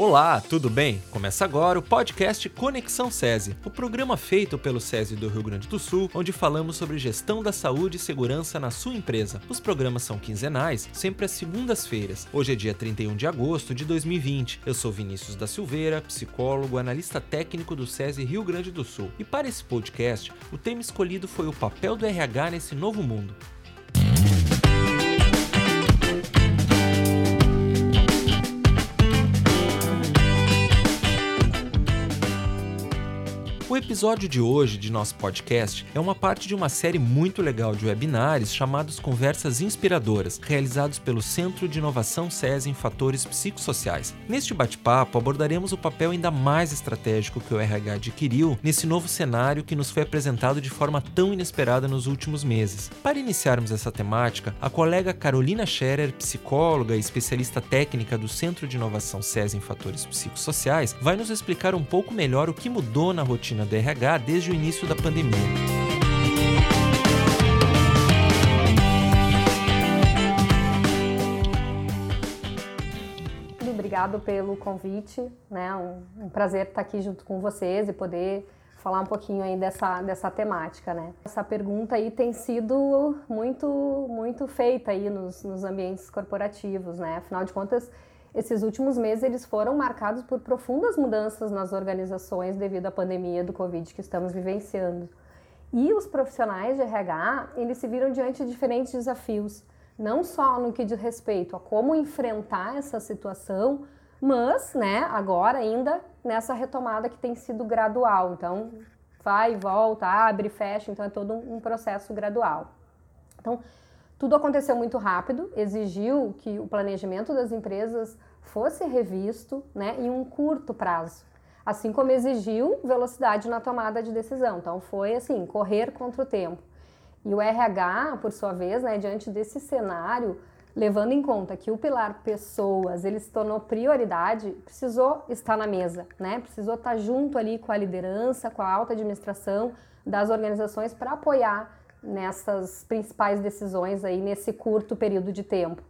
Olá, tudo bem? Começa agora o podcast Conexão SESI, o programa feito pelo SESI do Rio Grande do Sul, onde falamos sobre gestão da saúde e segurança na sua empresa. Os programas são quinzenais, sempre às segundas-feiras. Hoje é dia 31 de agosto de 2020. Eu sou Vinícius da Silveira, psicólogo, analista técnico do SESI Rio Grande do Sul. E para esse podcast, o tema escolhido foi o papel do RH nesse novo mundo. Episódio de hoje de nosso podcast é uma parte de uma série muito legal de webinars chamados Conversas Inspiradoras, realizados pelo Centro de Inovação SES em Fatores Psicossociais. Neste bate-papo abordaremos o papel ainda mais estratégico que o RH adquiriu nesse novo cenário que nos foi apresentado de forma tão inesperada nos últimos meses. Para iniciarmos essa temática, a colega Carolina Scherer, psicóloga e especialista técnica do Centro de Inovação SES em Fatores Psicossociais, vai nos explicar um pouco melhor o que mudou na rotina do RH desde o início da pandemia. Obrigado pelo convite, né? Um, um, prazer estar aqui junto com vocês e poder falar um pouquinho aí dessa, dessa temática, né? Essa pergunta aí tem sido muito, muito feita aí nos, nos ambientes corporativos, né? Afinal de contas, esses últimos meses eles foram marcados por profundas mudanças nas organizações devido à pandemia do Covid que estamos vivenciando. E os profissionais de RH, eles se viram diante de diferentes desafios, não só no que diz respeito a como enfrentar essa situação, mas, né, agora ainda nessa retomada que tem sido gradual. Então, vai, volta, abre, fecha, então é todo um processo gradual. Então, tudo aconteceu muito rápido, exigiu que o planejamento das empresas fosse revisto né, em um curto prazo, assim como exigiu velocidade na tomada de decisão. Então foi assim, correr contra o tempo. E o RH, por sua vez, né, diante desse cenário, levando em conta que o pilar pessoas ele se tornou prioridade, precisou estar na mesa, né? Precisou estar junto ali com a liderança, com a alta administração das organizações para apoiar nessas principais decisões aí nesse curto período de tempo.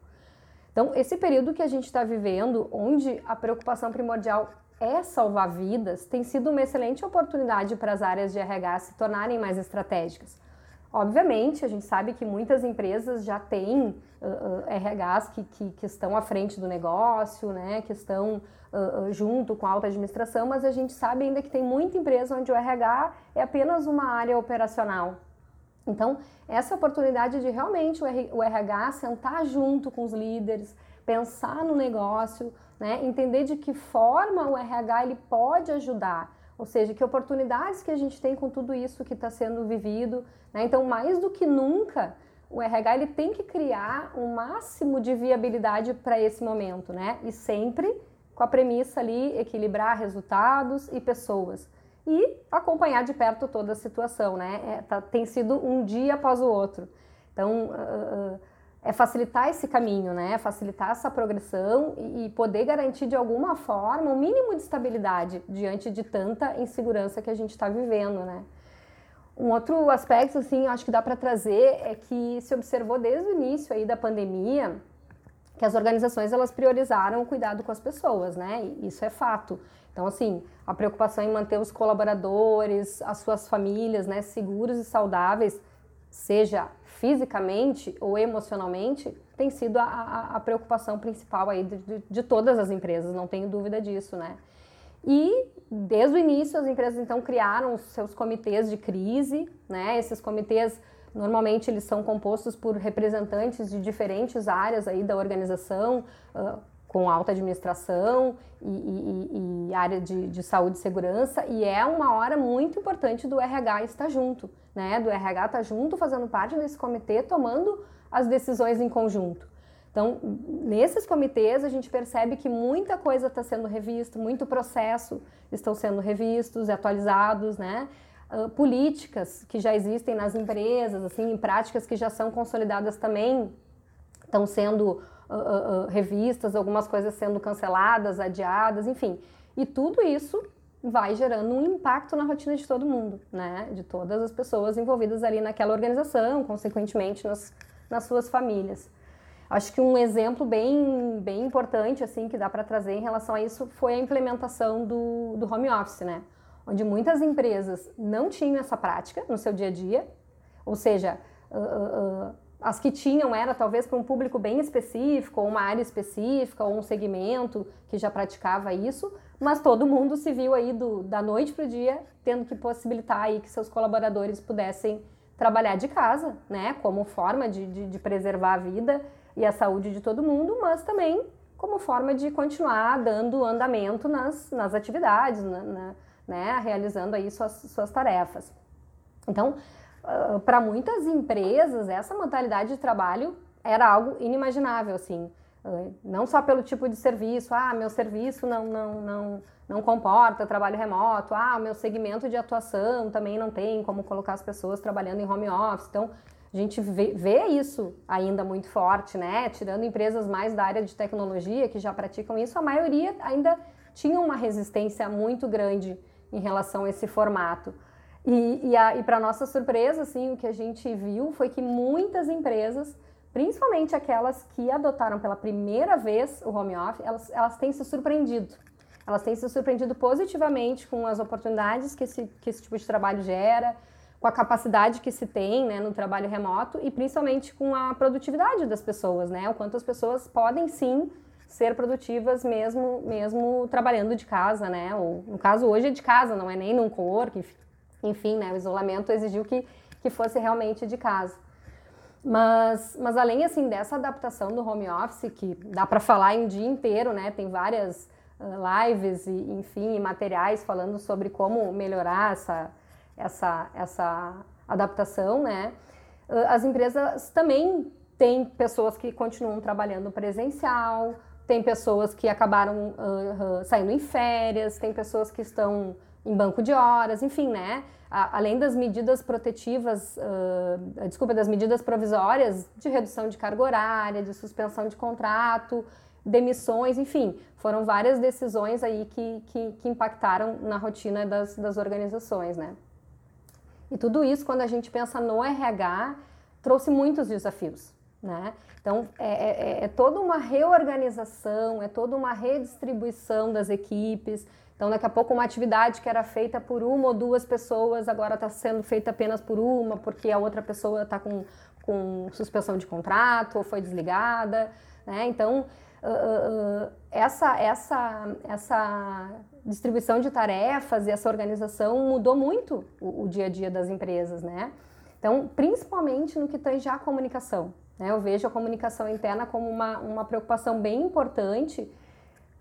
Então, esse período que a gente está vivendo, onde a preocupação primordial é salvar vidas, tem sido uma excelente oportunidade para as áreas de RH se tornarem mais estratégicas. Obviamente, a gente sabe que muitas empresas já têm uh, RHs que, que, que, estão à frente do negócio, né, que estão uh, junto com a alta administração, mas a gente sabe ainda que tem muita empresa onde o RH é apenas uma área operacional, então, essa oportunidade de realmente o RH sentar junto com os líderes, pensar no negócio, né, entender de que forma o RH ele pode ajudar, ou seja, que oportunidades que a gente tem com tudo isso que está sendo vivido. Né? Então, mais do que nunca, o RH ele tem que criar um máximo de viabilidade para esse momento, né? E sempre com a premissa ali equilibrar resultados e pessoas e acompanhar de perto toda a situação, né? É, tá, tem sido um dia após o outro. Então, uh, uh, é facilitar esse caminho, né? É facilitar essa progressão e, e, poder garantir de alguma forma um mínimo de estabilidade diante de tanta insegurança que a gente está vivendo, né? Um outro aspecto, assim, acho que dá para trazer é que se observou desde o início aí da pandemia que as organizações elas priorizaram o cuidado com as pessoas, né? Isso é fato. Então, assim, a preocupação em manter os colaboradores, as suas famílias, né, seguros e saudáveis, seja fisicamente ou emocionalmente, tem sido a, a, a preocupação principal aí de, de, de, todas as empresas, não tenho dúvida disso, né? E desde o início as empresas então criaram os seus comitês de crise, né? Esses comitês normalmente eles são compostos por representantes de diferentes áreas aí da organização, com alta administração e, e, e área de, de, saúde e segurança, e é uma hora muito importante do RH estar junto, né? Do RH estar junto, fazendo parte desse comitê, tomando as decisões em conjunto. Então, nesses comitês, a gente percebe que muita coisa está sendo revista, muito processo estão sendo revistos e atualizados, né? Uh, políticas que já existem nas empresas, assim, práticas que já são consolidadas também estão sendo uh, uh, revistas, algumas coisas sendo canceladas, adiadas, enfim. E tudo isso vai gerando um impacto na rotina de todo mundo, né? De todas as pessoas envolvidas ali naquela organização, consequentemente nas, nas suas famílias. Acho que um exemplo bem, bem importante assim que dá para trazer em relação a isso foi a implementação do, do home office, né? Onde muitas empresas não tinham essa prática no seu dia a dia, ou seja, uh, uh, as que tinham era talvez para um público bem específico, ou uma área específica, ou um segmento que já praticava isso, mas todo mundo se viu aí do, da noite para o dia tendo que possibilitar aí que seus colaboradores pudessem trabalhar de casa, né, como forma de, de, de preservar a vida e a saúde de todo mundo, mas também como forma de continuar dando andamento nas, nas atividades, na, na, né, realizando aí suas, suas tarefas. Então, uh, para muitas empresas, essa modalidade de trabalho era algo inimaginável, assim, uh, não só pelo tipo de serviço, ah, meu serviço não, não, não, não comporta trabalho remoto, ah, o meu segmento de atuação também não tem como colocar as pessoas trabalhando em home office, então a gente vê, vê, isso ainda muito forte, né? Tirando empresas mais da área de tecnologia que já praticam isso, a maioria ainda tinha uma resistência muito grande em relação a esse formato. E, e, e para nossa surpresa, assim, o que a gente viu foi que muitas empresas, principalmente aquelas que adotaram pela primeira vez o home office, elas, elas têm se surpreendido. Elas têm se surpreendido positivamente com as oportunidades que esse, que esse tipo de trabalho gera, com a capacidade que se tem né, no trabalho remoto e principalmente com a produtividade das pessoas, né? O quanto as pessoas podem sim ser produtivas mesmo mesmo trabalhando de casa, né? Ou no caso hoje é de casa, não é nem num co-work, enfim, né? O isolamento exigiu que que fosse realmente de casa. Mas, mas além assim dessa adaptação do home office que dá para falar em dia inteiro, né? Tem várias uh, lives e enfim materiais falando sobre como melhorar essa essa, essa adaptação, né? Ah, as empresas também têm pessoas que continuam trabalhando presencial, tem pessoas que acabaram uh, uh, saindo em férias, tem pessoas que estão em banco de horas, enfim, né? A, além das medidas protetivas, uh, desculpa, das medidas provisórias de redução de carga horária, de suspensão de contrato, demissões, enfim, foram várias decisões aí que, que, que impactaram na rotina das, das organizações, né? E tudo isso, quando a gente pensa no RH, trouxe muitos desafios. Né? Então, é, é, é, é toda uma reorganização, é toda uma redistribuição das equipes. Então, daqui a pouco, uma atividade que era feita por uma ou duas pessoas agora está sendo feita apenas por uma, porque a outra pessoa está com, com suspensão de contrato ou foi desligada. Né? Então, uh, uh, essa, essa, essa distribuição de tarefas e essa organização mudou muito o, o, dia a dia das empresas, né? Então, principalmente no que tange à comunicação. Né? Eu vejo a comunicação interna como uma, uma preocupação bem importante,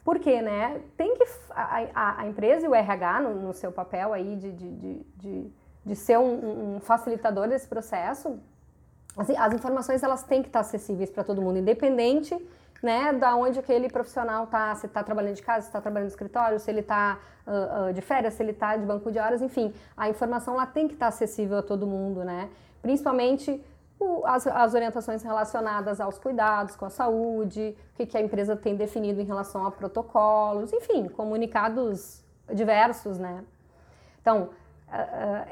porque né, tem que a, a, empresa e o RH no, no seu papel aí de, de, de, de, de ser um, um facilitador desse processo, as, as informações elas têm que estar acessíveis para todo mundo, independente né, da onde aquele profissional está, se está trabalhando de casa, se está trabalhando no escritório, se ele está uh, uh, de férias, se ele está de banco de horas, enfim, a informação lá tem que estar acessível a todo mundo, né? Principalmente as, as, orientações relacionadas aos cuidados com a saúde, o que, que a empresa tem definido em relação a protocolos, enfim, comunicados diversos, né? Então,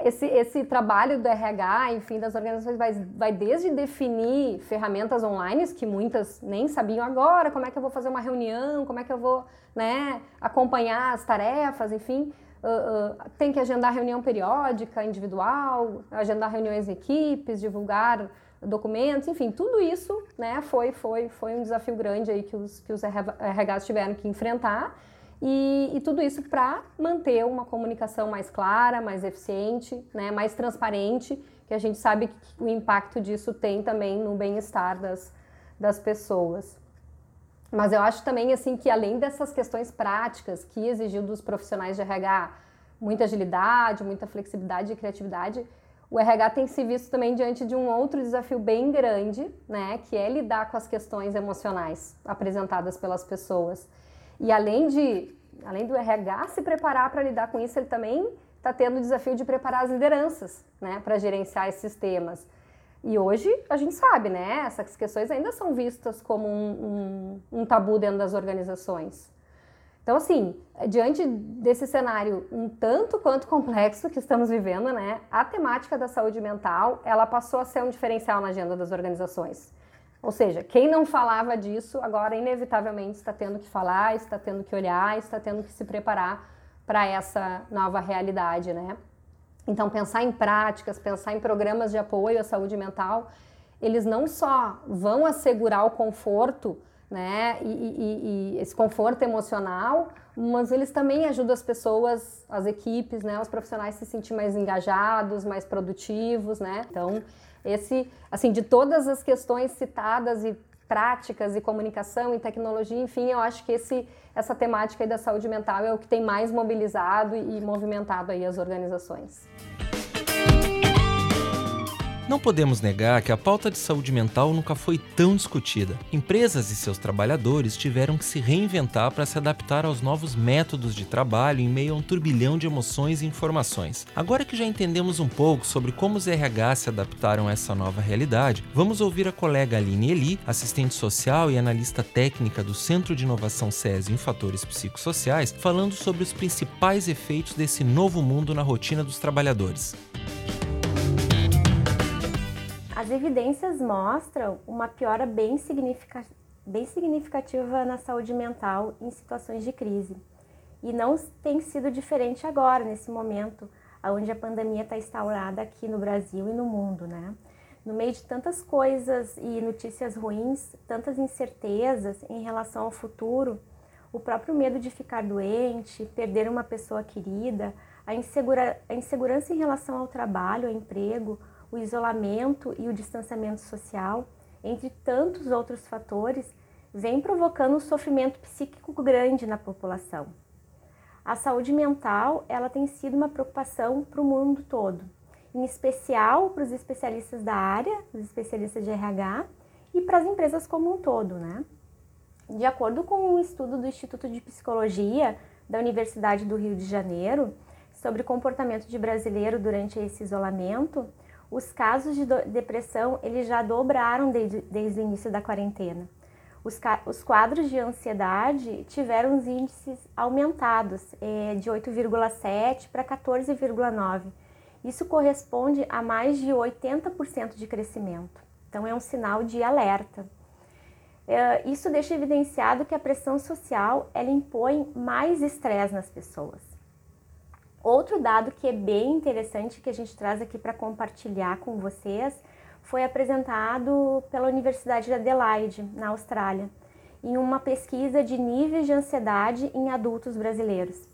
esse, esse trabalho do RH, enfim, das organizações vai, vai desde definir ferramentas online, que muitas nem sabiam agora, como é que eu vou fazer uma reunião, como é que eu vou né, acompanhar as tarefas, enfim. Uh, uh, tem que agendar reunião periódica, individual, agendar reuniões em equipes, divulgar documentos, enfim, tudo isso né, foi, foi, foi um desafio grande aí que os, que os RHs tiveram que enfrentar. E, e tudo isso para manter uma comunicação mais clara, mais eficiente, né, mais transparente, que a gente sabe que o impacto disso tem também no bem-estar das, das pessoas. Mas eu acho também assim que além dessas questões práticas que exigiu dos profissionais de RH muita agilidade, muita flexibilidade e criatividade, o RH tem se visto também diante de um outro desafio bem grande, né, que é lidar com as questões emocionais apresentadas pelas pessoas. E além de além do RH se preparar para lidar com isso, ele também está tendo o desafio de preparar as lideranças, né, para gerenciar esses temas. E hoje a gente sabe, né, essas questões ainda são vistas como um, um, um tabu dentro das organizações. Então, assim, diante desse cenário um tanto quanto complexo que estamos vivendo, né, a temática da saúde mental, ela passou a ser um diferencial na agenda das organizações. Ou seja, quem não falava disso, agora inevitavelmente está tendo que falar, está tendo que olhar, está tendo que se preparar para essa nova realidade, né? Então, pensar em práticas, pensar em programas de apoio à saúde mental, eles não só vão assegurar o conforto, né, e, e, e esse conforto emocional, mas eles também ajudam as pessoas, as equipes, né, os profissionais se sentir mais engajados, mais produtivos, né? Então, esse, assim, de todas as questões citadas e práticas e comunicação e tecnologia, enfim, eu acho que esse, essa temática da saúde mental é o que tem mais mobilizado e movimentado aí as organizações. Não podemos negar que a pauta de saúde mental nunca foi tão discutida. Empresas e seus trabalhadores tiveram que se reinventar para se adaptar aos novos métodos de trabalho em meio a um turbilhão de emoções e informações. Agora que já entendemos um pouco sobre como os RH se adaptaram a essa nova realidade, vamos ouvir a colega Aline Eli, assistente social e analista técnica do Centro de Inovação SESI em Fatores Psicossociais, falando sobre os principais efeitos desse novo mundo na rotina dos trabalhadores. As evidências mostram uma piora bem, bem significativa na saúde mental em situações de crise. E não tem sido diferente agora, nesse momento, onde a pandemia está instaurada aqui no Brasil e no mundo, né? No meio de tantas coisas e notícias ruins, tantas incertezas em relação ao futuro, o próprio medo de ficar doente, perder uma pessoa querida, a, insegura, a insegurança em relação ao trabalho, ao emprego, o isolamento e o distanciamento social, entre tantos outros fatores, vem provocando um sofrimento psíquico grande na população. A saúde mental ela tem sido uma preocupação para o mundo todo, em especial para os especialistas da área, os especialistas de RH e para as empresas como um todo, né? De acordo com um estudo do Instituto de Psicologia da Universidade do Rio de Janeiro sobre comportamento de brasileiro durante esse isolamento, os casos de depressão eles já dobraram desde, desde o início da quarentena. Os, os quadros de ansiedade tiveram os índices aumentados é, de 8,7 para 14,9. Isso corresponde a mais de 80% de crescimento. Então é um sinal de alerta. É, isso deixa evidenciado que a pressão social ela impõe mais estresse nas pessoas. Outro dado que é bem interessante que a gente traz aqui para compartilhar com vocês foi apresentado pela Universidade de Adelaide, na Austrália, em uma pesquisa de níveis de ansiedade em adultos brasileiros.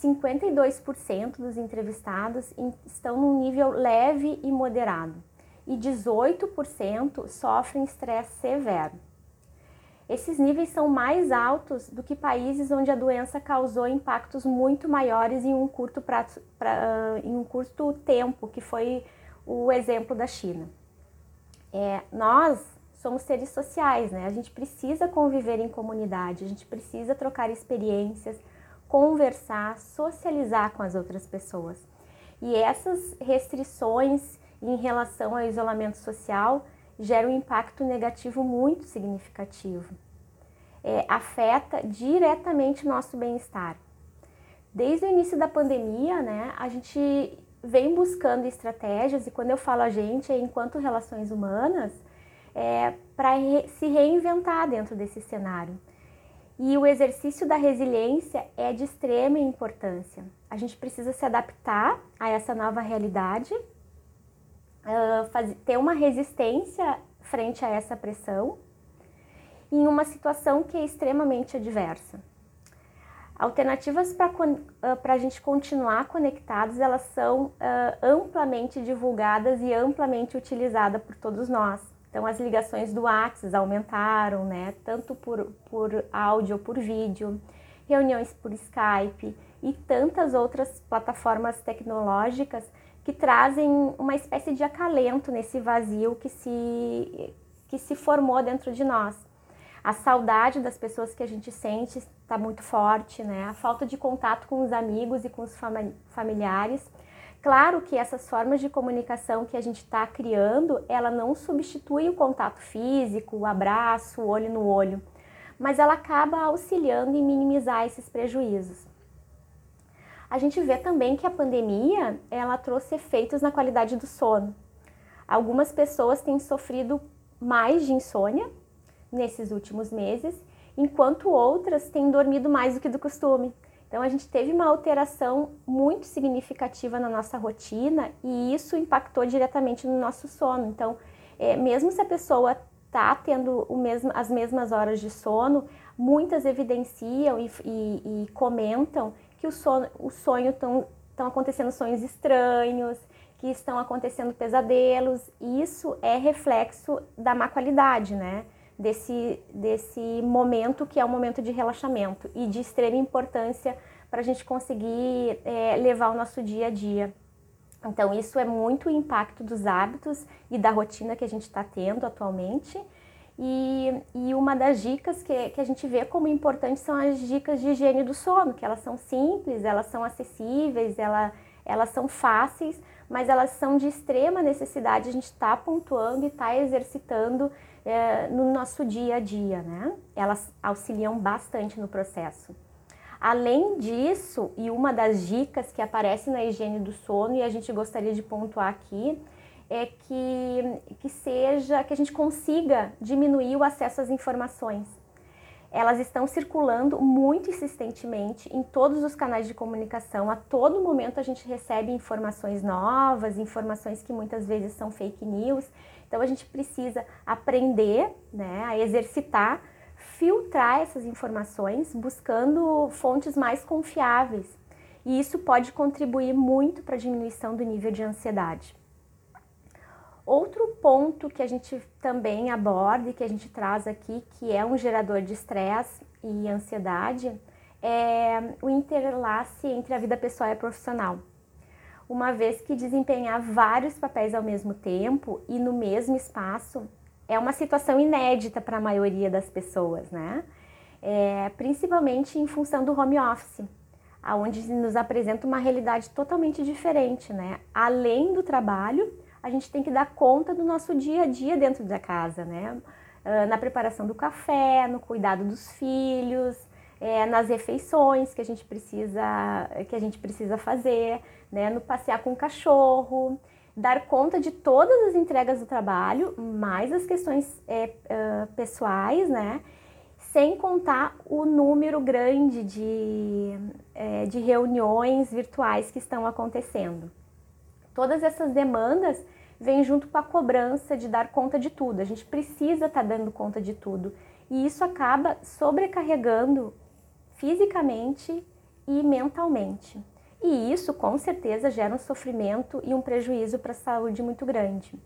52% dos entrevistados estão num nível leve e moderado e 18% sofrem estresse severo. Esses níveis são mais altos do que países onde a doença causou impactos muito maiores em um curto, pra, pra, em um curto tempo, que foi o exemplo da China. É, nós somos seres sociais, né? A gente precisa conviver em comunidade, a gente precisa trocar experiências, conversar, socializar com as outras pessoas. E essas restrições em relação ao isolamento social gera um impacto negativo muito significativo. É, afeta diretamente nosso bem-estar. Desde o início da pandemia, né, a gente vem buscando estratégias, e quando eu falo a gente, é enquanto relações humanas, é, para re se reinventar dentro desse cenário. E o exercício da resiliência é de extrema importância. A gente precisa se adaptar a essa nova realidade faz, ter uma resistência frente a essa pressão em uma situação que é extremamente adversa. Alternativas para a gente continuar conectados, elas são uh, amplamente divulgadas e amplamente utilizadas por todos nós. Então, as ligações do WhatsApp aumentaram, né? Tanto por, por áudio por vídeo, reuniões por Skype e tantas outras plataformas tecnológicas que trazem uma espécie de acalento nesse vazio que se, que se formou dentro de nós. A saudade das pessoas que a gente sente está muito forte, né? A falta de contato com os amigos e com os familiares. Claro que essas formas de comunicação que a gente está criando, ela não substitui o contato físico, o abraço, o olho no olho, mas ela acaba auxiliando em minimizar esses prejuízos. A gente vê também que a pandemia ela trouxe efeitos na qualidade do sono. Algumas pessoas têm sofrido mais de insônia nesses últimos meses, enquanto outras têm dormido mais do que do costume. Então a gente teve uma alteração muito significativa na nossa rotina e isso impactou diretamente no nosso sono. Então, é, mesmo se a pessoa está tendo mesmo, as mesmas horas de sono, muitas evidenciam e, e, e comentam que o, sono, o sonho estão acontecendo sonhos estranhos, que estão acontecendo pesadelos, e isso é reflexo da má qualidade, né? Desse, desse momento que é um momento de relaxamento e de extrema importância para a gente conseguir é, levar o nosso dia a dia. Então, isso é muito o impacto dos hábitos e da rotina que a gente está tendo atualmente. E, e, uma das dicas que, que a gente vê como importantes são as dicas de higiene do sono, que elas são simples, elas são acessíveis, ela, elas são fáceis, mas elas são de extrema necessidade. A gente está pontuando e está exercitando é, no nosso dia a dia, né? Elas auxiliam bastante no processo. Além disso, e uma das dicas que aparece na higiene do sono e a gente gostaria de pontuar aqui, é que, que seja que a gente consiga diminuir o acesso às informações. Elas estão circulando muito insistentemente em todos os canais de comunicação. A todo momento a gente recebe informações novas, informações que muitas vezes são fake news. Então a gente precisa aprender, né, a exercitar filtrar essas informações buscando fontes mais confiáveis. E isso pode contribuir muito para a diminuição do nível de ansiedade. Outro ponto que a gente também aborda e que a gente traz aqui, que é um gerador de estresse e ansiedade, é o interlace entre a vida pessoal e a profissional. Uma vez que desempenhar vários papéis ao mesmo tempo e no mesmo espaço é uma situação inédita para a maioria das pessoas, né? É, principalmente em função do home office, aonde nos apresenta uma realidade totalmente diferente, né? Além do trabalho, a gente tem que dar conta do nosso dia a dia dentro da casa, né? Uh, na preparação do café, no cuidado dos filhos, é, nas refeições que a gente precisa que a gente precisa fazer, né? No passear com o cachorro, dar conta de todas as entregas do trabalho, mais as questões é, uh, pessoais, né? Sem contar o número grande de, é, de reuniões virtuais que estão acontecendo. Todas essas demandas vêm junto com a cobrança de dar conta de tudo. A gente precisa estar tá dando conta de tudo. E isso acaba sobrecarregando fisicamente e mentalmente. E isso, com certeza, gera um sofrimento e um prejuízo para a saúde muito grande.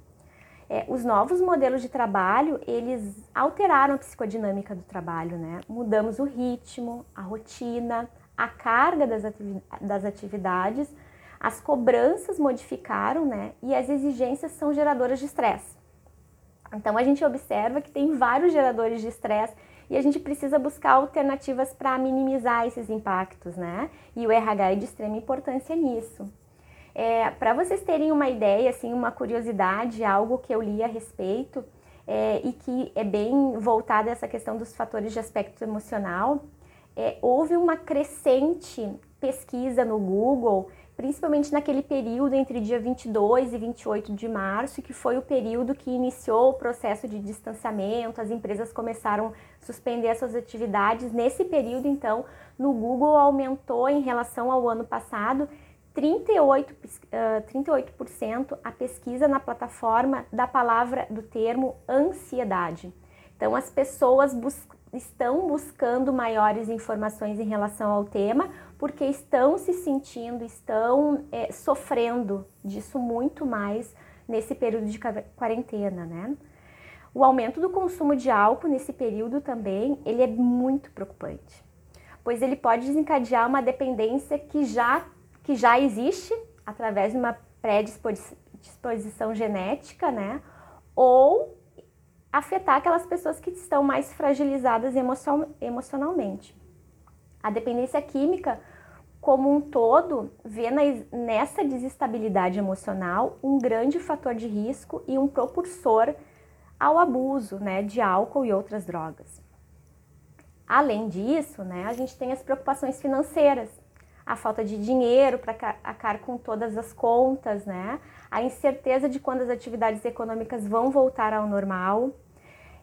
É, os novos modelos de trabalho, eles alteraram a psicodinâmica do trabalho, né? Mudamos o ritmo, a rotina, a carga das, ativi das atividades, as cobranças modificaram, né? E as exigências são geradoras de estresse. Então, a gente observa que tem vários geradores de estresse e a gente precisa buscar alternativas para minimizar esses impactos, né? E o RH é de extrema importância nisso. É, para vocês terem uma ideia, assim, uma curiosidade, algo que eu li a respeito é, e que é bem voltado a essa questão dos fatores de aspecto emocional, é, houve uma crescente pesquisa no Google principalmente naquele período entre dia 22 e 28 de março, que foi o período que iniciou o processo de distanciamento, as empresas começaram a suspender suas atividades. Nesse período, então, no Google aumentou em relação ao ano passado 38%, uh, 38% a pesquisa na plataforma da palavra do termo ansiedade. Então, as pessoas bus estão buscando maiores informações em relação ao tema, porque estão se sentindo, estão é, sofrendo disso muito mais nesse período de quarentena, né? O aumento do consumo de álcool nesse período também, ele é muito preocupante, pois ele pode desencadear uma dependência que já, que já existe através de uma predisposição genética, né? Ou afetar aquelas pessoas que estão mais fragilizadas emocionalmente. A dependência química, como um todo, vê nessa desestabilidade emocional um grande fator de risco e um propulsor ao abuso né, de álcool e outras drogas. Além disso, né, a gente tem as preocupações financeiras, a falta de dinheiro para acar com todas as contas, né, a incerteza de quando as atividades econômicas vão voltar ao normal,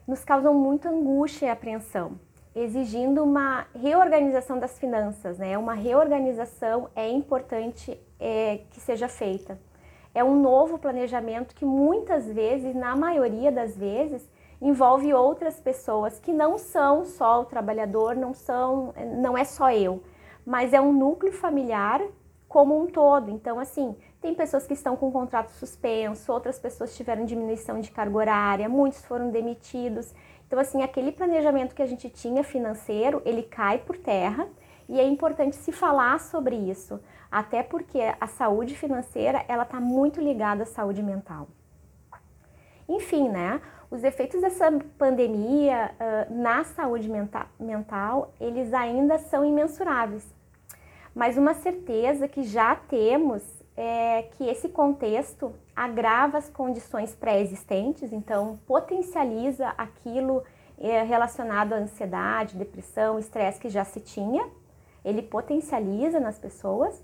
nos causam muita angústia e apreensão, exigindo uma reorganização das finanças, né? Uma reorganização é importante é, que seja feita. É um novo planejamento que muitas vezes, na maioria das vezes, envolve outras pessoas que não são só o trabalhador, não são, não é só eu, mas é um núcleo familiar como um todo. Então, assim, tem pessoas que estão com contrato suspenso, outras pessoas tiveram diminuição de carga horária, muitos foram demitidos. Então, assim, aquele planejamento que a gente tinha financeiro, ele cai por terra e é importante se falar sobre isso, até porque a saúde financeira, ela está muito ligada à saúde mental. Enfim, né? Os efeitos dessa pandemia uh, na saúde menta mental, eles ainda são imensuráveis. Mas uma certeza que já temos é que esse contexto agrava as condições pré-existentes, então potencializa aquilo é, relacionado à ansiedade, depressão, estresse que já se tinha, ele potencializa nas pessoas,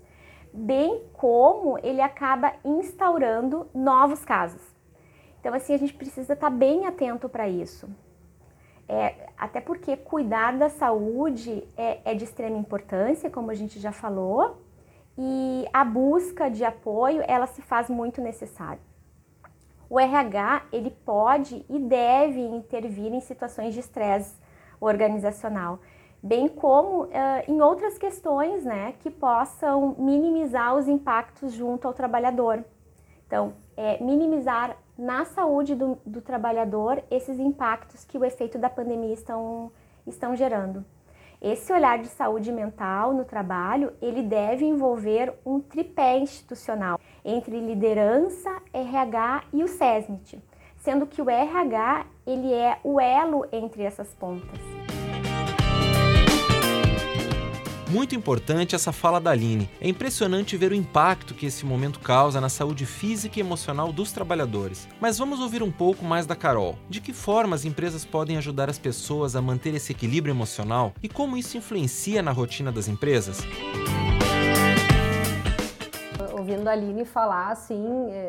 bem como ele acaba instaurando novos casos. Então, assim, a gente precisa estar bem atento para isso. É, até porque cuidar da saúde é, é de extrema importância, como a gente já falou, e a busca de apoio, ela se faz muito necessária. O RH, ele pode e deve intervir em situações de estresse organizacional, bem como uh, em outras questões, né, que possam minimizar os impactos junto ao trabalhador. Então, é, minimizar na saúde do, do trabalhador esses impactos que o efeito da pandemia estão, estão gerando. Esse olhar de saúde mental no trabalho, ele deve envolver um tripé institucional entre liderança, RH e o SESMIT, sendo que o RH ele é o elo entre essas pontas. Muito importante essa fala da Aline. É impressionante ver o impacto que esse momento causa na saúde física e emocional dos trabalhadores. Mas vamos ouvir um pouco mais da Carol. De que forma as empresas podem ajudar as pessoas a manter esse equilíbrio emocional e como isso influencia na rotina das empresas? Ouvindo a Aline falar, assim,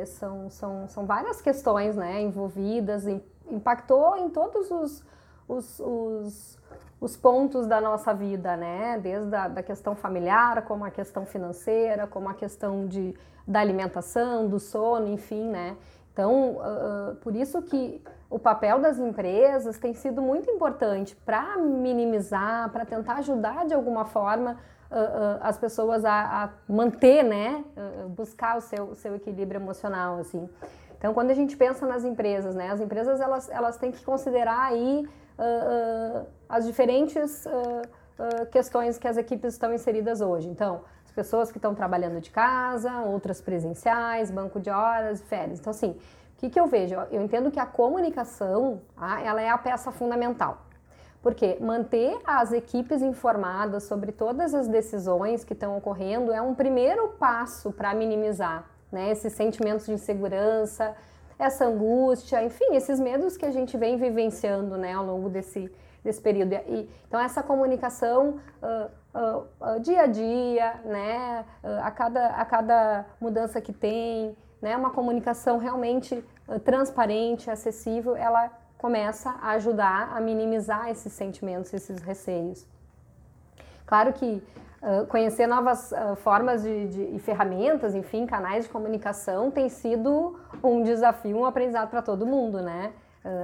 são, são, são várias questões né, envolvidas, impactou em todos os, os, os os pontos da nossa vida, né? Desde a da questão familiar, como a questão financeira, como a questão de, da alimentação, do sono, enfim, né? Então, uh, por isso que o papel das empresas tem sido muito importante para minimizar, para tentar ajudar de alguma forma uh, uh, as pessoas a, a manter, né? buscar o seu, seu equilíbrio emocional, assim. Então, quando a gente pensa nas empresas, né? As empresas, elas, elas têm que considerar aí uh, as diferentes uh, questões que as equipes estão inseridas hoje. Então, as pessoas que estão trabalhando de casa, outras presenciais, banco de horas, férias. Então, assim, o que, que eu vejo? Eu entendo que a comunicação, ah, ela é a peça fundamental. Porque manter as equipes informadas sobre todas as decisões que estão ocorrendo é um primeiro passo para minimizar né, esses sentimentos de insegurança, essa angústia, enfim, esses medos que a gente vem vivenciando né, ao longo desse, desse período. E, então, essa comunicação uh, uh, uh, dia a dia, né, a, cada, a cada mudança que tem, né, uma comunicação realmente transparente, acessível, ela começa a ajudar a minimizar esses sentimentos, esses receios. Claro que Uh, conhecer novas uh, formas de, de, e ferramentas, enfim, canais de comunicação tem sido um desafio, um aprendizado para todo mundo, né?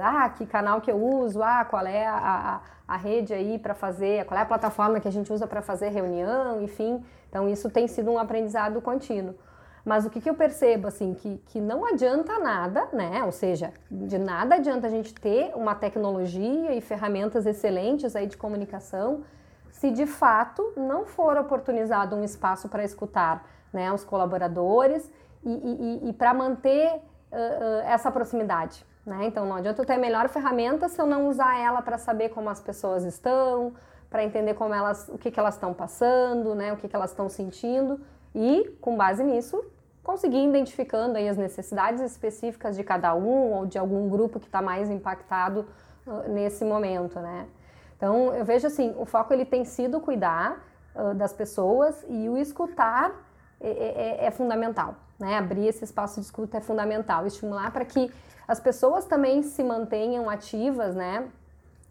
Ah, que canal que eu uso, ah, qual é a, a, a rede aí para fazer, qual é a plataforma que a gente usa para fazer reunião, enfim. Então, isso tem sido um aprendizado contínuo. Mas o que, que eu percebo, assim, que, que não adianta nada, né? Ou seja, de nada adianta a gente ter uma tecnologia e ferramentas excelentes aí de comunicação se de fato não for oportunizado um espaço para escutar né, os colaboradores e, e, e para manter uh, uh, essa proximidade. Né? Então, não adianta eu ter a melhor ferramenta se eu não usar ela para saber como as pessoas estão, para entender como elas, o que, que elas estão passando, né, o que, que elas estão sentindo e, com base nisso, conseguir identificando aí as necessidades específicas de cada um ou de algum grupo que está mais impactado uh, nesse momento, né? Então, eu vejo assim, o foco ele tem sido cuidar uh, das pessoas e o escutar é, é, é, é fundamental. né? Abrir esse espaço de escuta é fundamental, estimular para que as pessoas também se mantenham ativas, né?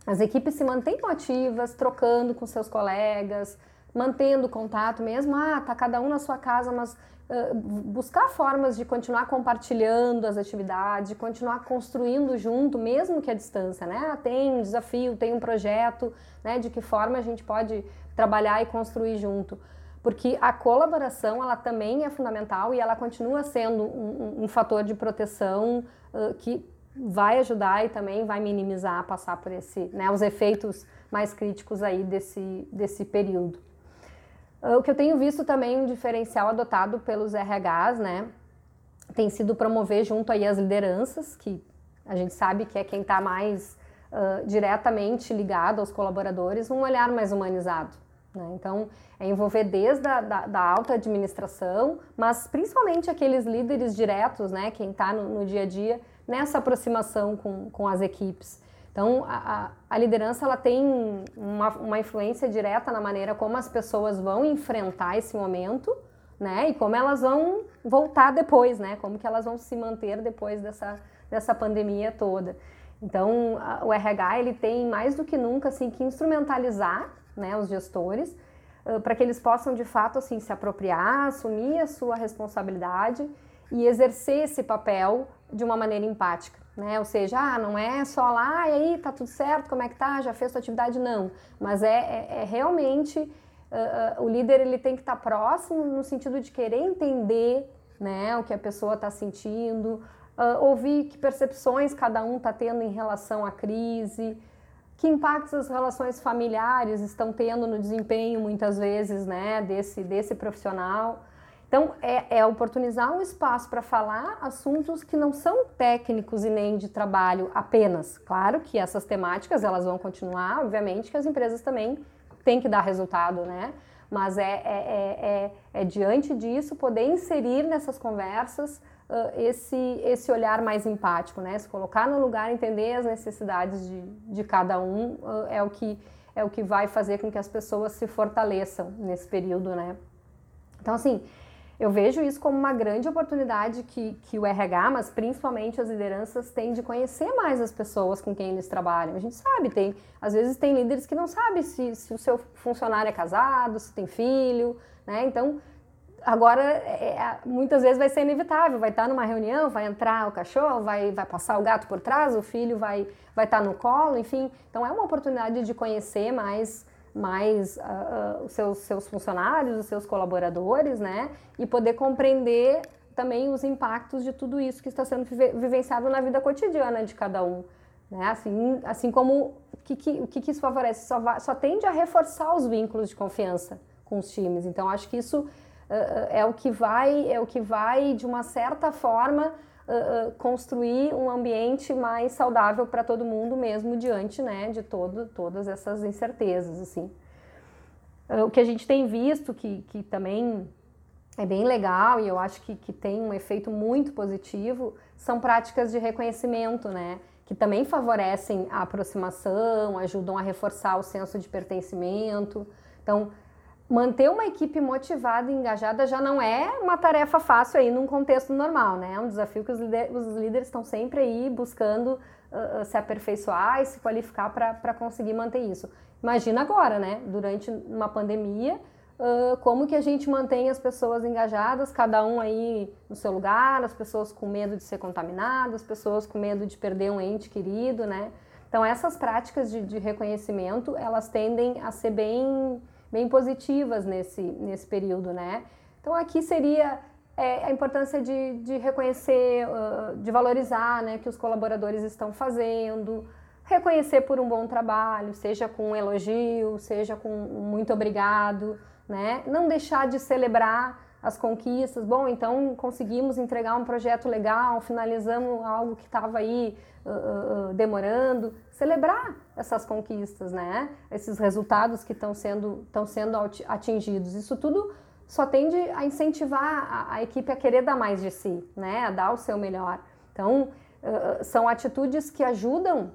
As equipes se mantenham ativas, trocando com seus colegas, mantendo contato mesmo. Ah, tá cada um na sua casa, mas uh, buscar formas de continuar compartilhando as atividades, de continuar construindo junto, mesmo que a distância, né? Ah, tem um desafio, tem um projeto, né? De que forma a gente pode trabalhar e construir junto porque a colaboração ela também é fundamental e ela continua sendo um, um, um fator de proteção uh, que vai ajudar e também vai minimizar passar por esse, né, os efeitos mais críticos aí desse, desse período. Uh, o que eu tenho visto também um diferencial adotado pelos RHs, né, tem sido promover junto aí as lideranças, que a gente sabe que é quem está mais uh, diretamente ligado aos colaboradores, um olhar mais humanizado. Né? Então, é envolver desde a da, da, alta administração, mas principalmente aqueles líderes diretos, né, quem está no, no, dia a dia, nessa aproximação com, com as equipes. Então, a, a liderança ela tem uma, uma influência direta na maneira como as pessoas vão enfrentar esse momento, né, e como elas vão voltar depois, né, como que elas vão se manter depois dessa, dessa pandemia toda. Então, a, o RH ele tem mais do que nunca assim que instrumentalizar né, os gestores, para que eles possam de fato assim se apropriar, assumir a sua responsabilidade e exercer esse papel de uma maneira empática, né? Ou seja, ah, não é só lá, e aí tá tudo certo, como é que tá, já fez sua atividade, não. Mas é, é, é realmente uh, uh, o líder ele tem que estar tá próximo no sentido de querer entender, né, o que a pessoa está sentindo, ouvir que percepções cada um está tendo em relação à crise, que impactos as relações familiares estão tendo no desempenho, muitas vezes, né, desse, desse profissional. Então, é, é oportunizar um espaço para falar assuntos que não são técnicos e nem de trabalho apenas. Claro que essas temáticas, elas vão continuar, obviamente que as empresas também têm que dar resultado, né? Mas é, é, é, é, é diante disso poder inserir nessas conversas uh, esse, esse olhar mais empático, né? Se colocar no lugar, entender as necessidades de, de cada um uh, é, o que, é o que vai fazer com que as pessoas se fortaleçam nesse período, né? Então, assim, eu vejo isso como uma grande oportunidade que, que o RH, mas principalmente as lideranças, têm de conhecer mais as pessoas com quem eles trabalham. A gente sabe, tem, às vezes tem líderes que não sabem se, se o seu funcionário é casado, se tem filho, né? Então, Agora, é, é, muitas vezes vai ser inevitável, vai estar numa reunião, vai entrar o cachorro, vai, vai passar o gato por trás, o filho vai, vai estar no colo, enfim. Então, é uma oportunidade de conhecer mais, mais uh, uh, os seus, seus funcionários, os seus colaboradores, né? E poder compreender também os impactos de tudo isso que está sendo vivenciado na vida cotidiana de cada um. Né? Assim, assim como o que, que, o que, que isso favorece? Só, só tende a reforçar os vínculos de confiança com os times. Então, acho que isso é o que vai é o que vai de uma certa forma uh, construir um ambiente mais saudável para todo mundo mesmo diante né de todo, todas essas incertezas assim. Uh, o que a gente tem visto que, que também é bem legal e eu acho que, que tem um efeito muito positivo são práticas de reconhecimento né que também favorecem a aproximação ajudam a reforçar o senso de pertencimento. Então manter uma equipe motivada e engajada já não é uma tarefa fácil aí num contexto normal, né? É um desafio que os, líderes, os líderes estão sempre aí buscando uh, se aperfeiçoar e se qualificar para conseguir manter isso. Imagina agora, né? Durante uma pandemia, uh, como que a gente mantém as pessoas engajadas, cada um aí no seu lugar, as pessoas com medo de ser contaminadas, as pessoas com medo de perder um ente querido, né? Então essas práticas de, de reconhecimento, elas tendem a ser bem bem positivas nesse, nesse período, né? Então aqui seria é, a importância de, de reconhecer, uh, de valorizar né, que os colaboradores estão fazendo, reconhecer por um bom trabalho, seja com um elogio, seja com um muito obrigado, né? Não deixar de celebrar as conquistas. Bom, então conseguimos entregar um projeto legal, finalizamos algo que estava aí uh, uh, demorando. Celebrar essas conquistas, né? Esses resultados que estão sendo, estão sendo atingidos. Isso tudo só tende a incentivar a, a, equipe a querer dar mais de si, né? A dar o seu melhor. Então, uh, são atitudes que ajudam,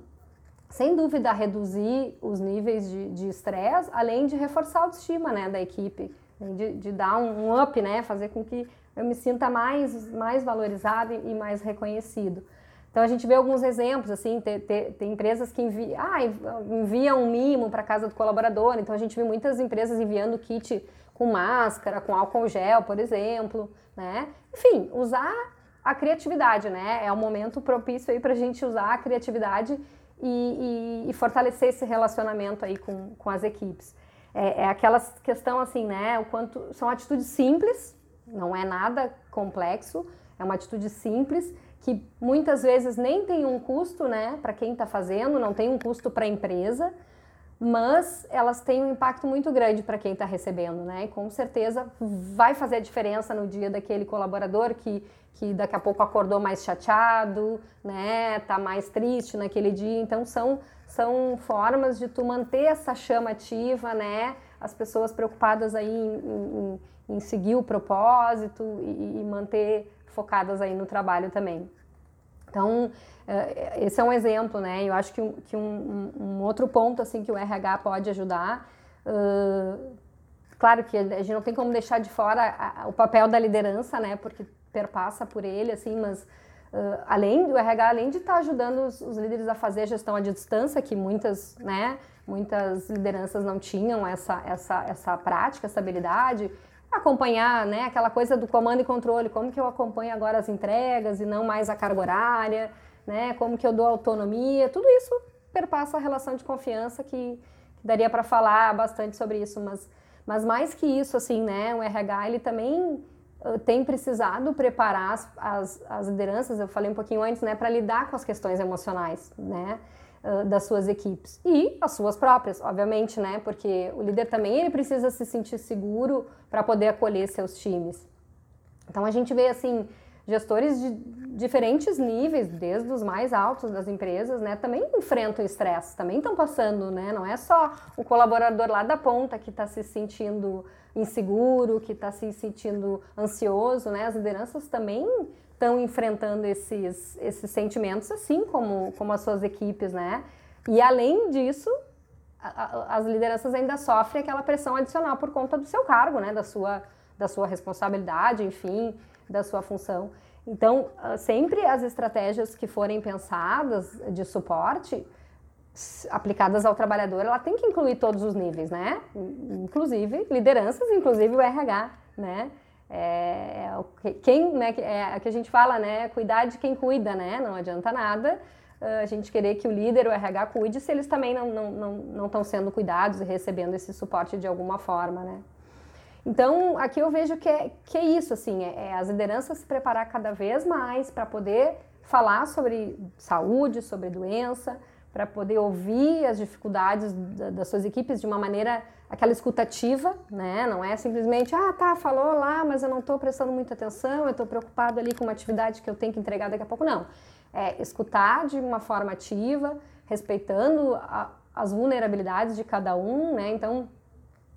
sem dúvida, a reduzir os níveis de estresse, além de reforçar a autoestima né, da equipe de, de dar um up, né? Fazer com que eu me sinta mais, mais valorizado e mais reconhecido. Então a gente vê alguns exemplos, assim, tem, tem, tem empresas que ah, enviam um mimo para casa do colaborador, então a gente vê muitas empresas enviando kit com máscara, com álcool gel, por exemplo, né? Enfim, usar a criatividade, né? É um momento propício aí para a gente usar a criatividade e, e, e, fortalecer esse relacionamento aí com, com as equipes. É, é aquela questão assim, né? O quanto são atitudes simples, não é nada complexo, é uma atitude simples que muitas vezes nem tem um custo, né, para quem está fazendo, não tem um custo para a empresa, mas elas têm um impacto muito grande para quem está recebendo, né? E com certeza vai fazer a diferença no dia daquele colaborador que, que daqui a pouco acordou mais chateado, né? Tá mais triste naquele dia. Então são, são formas de tu manter essa chama ativa, né? As pessoas preocupadas aí em, em, em seguir o propósito e, e manter focadas aí no trabalho também. Então, eh, esse é um exemplo, né? Eu acho que, um, que um, um outro ponto, assim, que o RH pode ajudar, uh, claro que a gente não tem como deixar de fora o papel da liderança, né? Porque perpassa por ele, assim, mas uh, além do RH, além de estar ajudando os, os, líderes a fazer a gestão à distância, que muitas, né? Muitas lideranças não tinham essa, essa, essa prática, essa habilidade, acompanhar, né, aquela coisa do comando e controle, como que eu acompanho agora as entregas e não mais a carga horária, né, como que eu dou autonomia, tudo isso perpassa a relação de confiança que, que daria para falar bastante sobre isso, mas, mas mais que isso, assim, né, o RH, ele também tem precisado preparar as, as, as lideranças, eu falei um pouquinho antes, né, para lidar com as questões emocionais, né, das suas equipes e as suas próprias, obviamente, né? Porque o líder também ele precisa se sentir seguro para poder acolher seus times. Então a gente vê assim gestores de diferentes níveis, desde os mais altos das empresas, né, também enfrentam estresse, também estão passando, né, não é só o colaborador lá da ponta que está se sentindo inseguro, que está se sentindo ansioso, né, as lideranças também estão enfrentando esses, esses sentimentos, assim como, como as suas equipes, né? E além disso, a, a, as lideranças ainda sofrem aquela pressão adicional por conta do seu cargo, né? Da sua, da sua responsabilidade, enfim, da sua função. Então, ah, sempre as estratégias que forem pensadas de suporte, aplicadas ao trabalhador, ela tem que incluir todos os níveis, né? Inclusive lideranças, inclusive o RH, né? É, é quem, né, é a que a gente fala, né, cuidar de quem cuida, né, não adianta nada uh, a gente querer que o líder, o RH cuide se eles também não estão não, não, não sendo cuidados e recebendo esse suporte de alguma forma, né. Então, aqui eu vejo que é, que é isso, assim, é, é as lideranças se preparar cada vez mais para poder falar sobre saúde, sobre doença, para poder ouvir as dificuldades das suas equipes de uma maneira aquela escutativa, né? Não é simplesmente, ah, tá, falou lá, mas eu não estou prestando muita atenção, eu estou preocupado ali com uma atividade que eu tenho que entregar daqui a pouco. Não. É escutar de uma forma ativa, respeitando a, as vulnerabilidades de cada um, né? Então,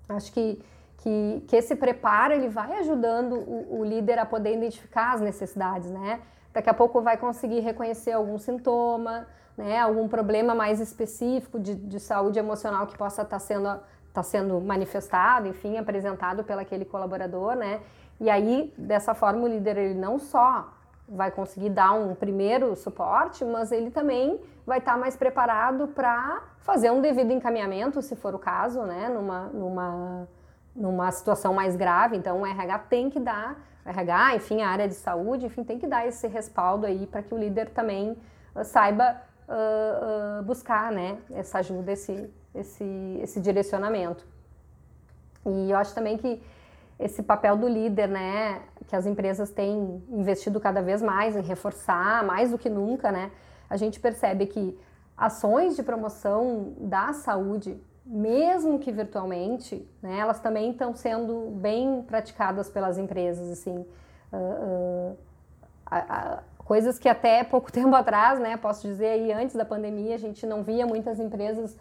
acho que, que, que esse preparo ele vai ajudando o, o líder a poder identificar as necessidades, né? Daqui a pouco vai conseguir reconhecer algum sintoma, né? Algum problema mais específico de, de saúde emocional que possa estar tá sendo está sendo manifestado, enfim, apresentado pelo aquele colaborador, né? E aí, dessa forma, o líder ele não só vai conseguir dar um primeiro suporte, mas ele também vai estar tá mais preparado para fazer um devido encaminhamento, se for o caso, né? Numa, numa, numa situação mais grave. Então, o RH tem que dar, RH, enfim, a área de saúde, enfim, tem que dar esse respaldo aí para que o líder também uh, saiba uh, uh, buscar, né? Essa ajuda, esse, esse, esse direcionamento. E eu acho também que esse papel do líder, né, que as empresas têm investido cada vez mais em reforçar, mais do que nunca, né, a gente percebe que ações de promoção da saúde, mesmo que virtualmente, né, elas também estão sendo bem praticadas pelas empresas, assim, uh, uh, a, coisas que até pouco tempo atrás, né, posso dizer aí antes da pandemia, a gente não via muitas empresas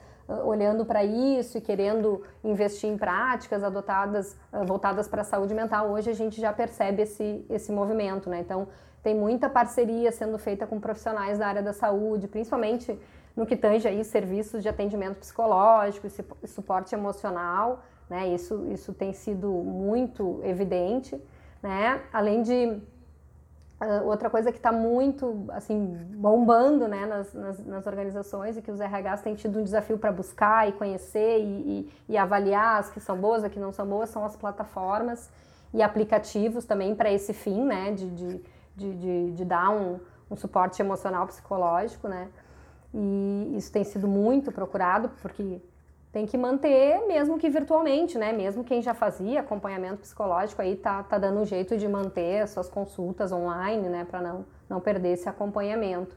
olhando para isso e querendo investir em práticas adotadas voltadas para a saúde mental, hoje a gente já percebe esse, esse movimento, né? Então, tem muita parceria sendo feita com profissionais da área da saúde, principalmente no que tange aí serviços de atendimento psicológico e suporte emocional, né? Isso, isso tem sido muito evidente, né? Além de uh, outra coisa que está muito assim bombando, né, nas, nas, nas, organizações e que os RHs têm tido um desafio para buscar e conhecer e, e, e avaliar as que são boas, as que não são boas, são as plataformas e aplicativos também para esse fim, né, de, de, de, de, de dar um, um suporte emocional psicológico, né? E isso tem sido muito procurado porque tem que manter, mesmo que virtualmente, né? Mesmo quem já fazia acompanhamento psicológico aí tá, tá dando um jeito de manter as suas consultas online, né? Para não, não perder esse acompanhamento.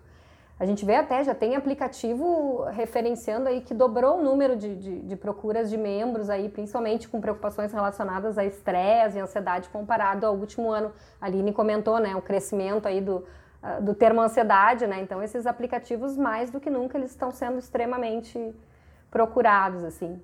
A gente vê até, já tem aplicativo referenciando aí que dobrou o número de, de, de procuras de membros aí, principalmente com preocupações relacionadas a estresse e ansiedade comparado ao último ano. A Aline comentou, né? O crescimento aí do, ah, do termo ansiedade, né? Então esses aplicativos mais do que nunca eles estão sendo extremamente procurados assim.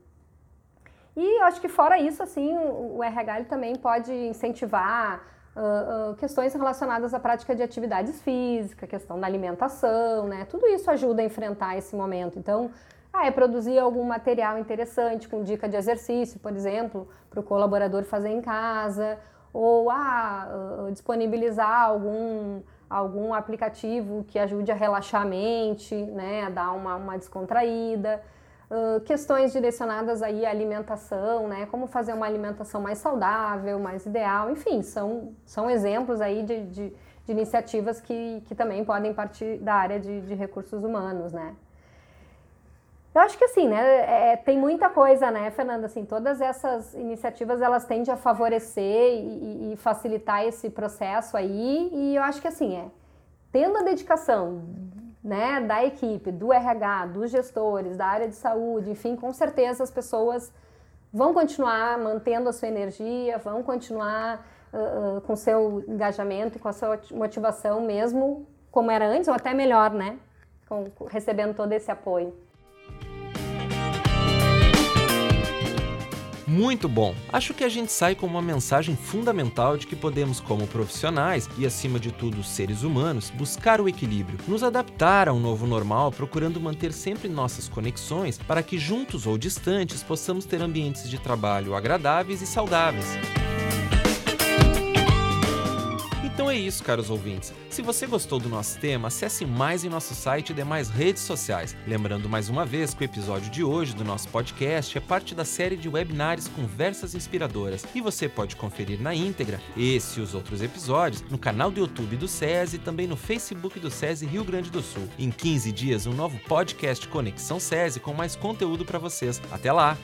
E eu acho que fora isso assim o RH ele também pode incentivar uh, uh, questões relacionadas à prática de atividades físicas, questão da alimentação, né? Tudo isso ajuda a enfrentar esse momento. Então ah, é produzir algum material interessante com dica de exercício, por exemplo, para o colaborador fazer em casa, ou ah, disponibilizar algum algum aplicativo que ajude a relaxar a mente, né, a dar uma, uma descontraída. Questões direcionadas aí à alimentação, né, como fazer uma alimentação mais saudável, mais ideal, enfim, são, são exemplos aí de, de, de iniciativas que, que também podem partir da área de, de recursos humanos, né. Eu acho que assim, né, é, tem muita coisa, né, Fernanda, assim, todas essas iniciativas, elas tendem a favorecer e, e, facilitar esse processo aí, e eu acho que assim, é, tendo a dedicação, né, da equipe, do RH, dos gestores, da área de saúde, enfim, com certeza as pessoas vão continuar mantendo a sua energia, vão continuar uh, com seu engajamento e com a sua motivação mesmo como era antes, ou até melhor, né, com, recebendo todo esse apoio. Muito bom! Acho que a gente sai com uma mensagem fundamental de que podemos, como profissionais e, acima de tudo, seres humanos, buscar o equilíbrio, nos adaptar a um novo normal, procurando manter sempre nossas conexões para que, juntos ou distantes, possamos ter ambientes de trabalho agradáveis e saudáveis. Então é isso, caros ouvintes. Se você gostou do nosso tema, acesse mais em nosso site e demais redes sociais. Lembrando mais uma vez que o episódio de hoje do nosso podcast é parte da série de webinários Conversas Inspiradoras e você pode conferir na íntegra esse e os outros episódios no canal do YouTube do SESI e também no Facebook do SESI Rio Grande do Sul. Em 15 dias, um novo podcast Conexão SESI com mais conteúdo para vocês. Até lá!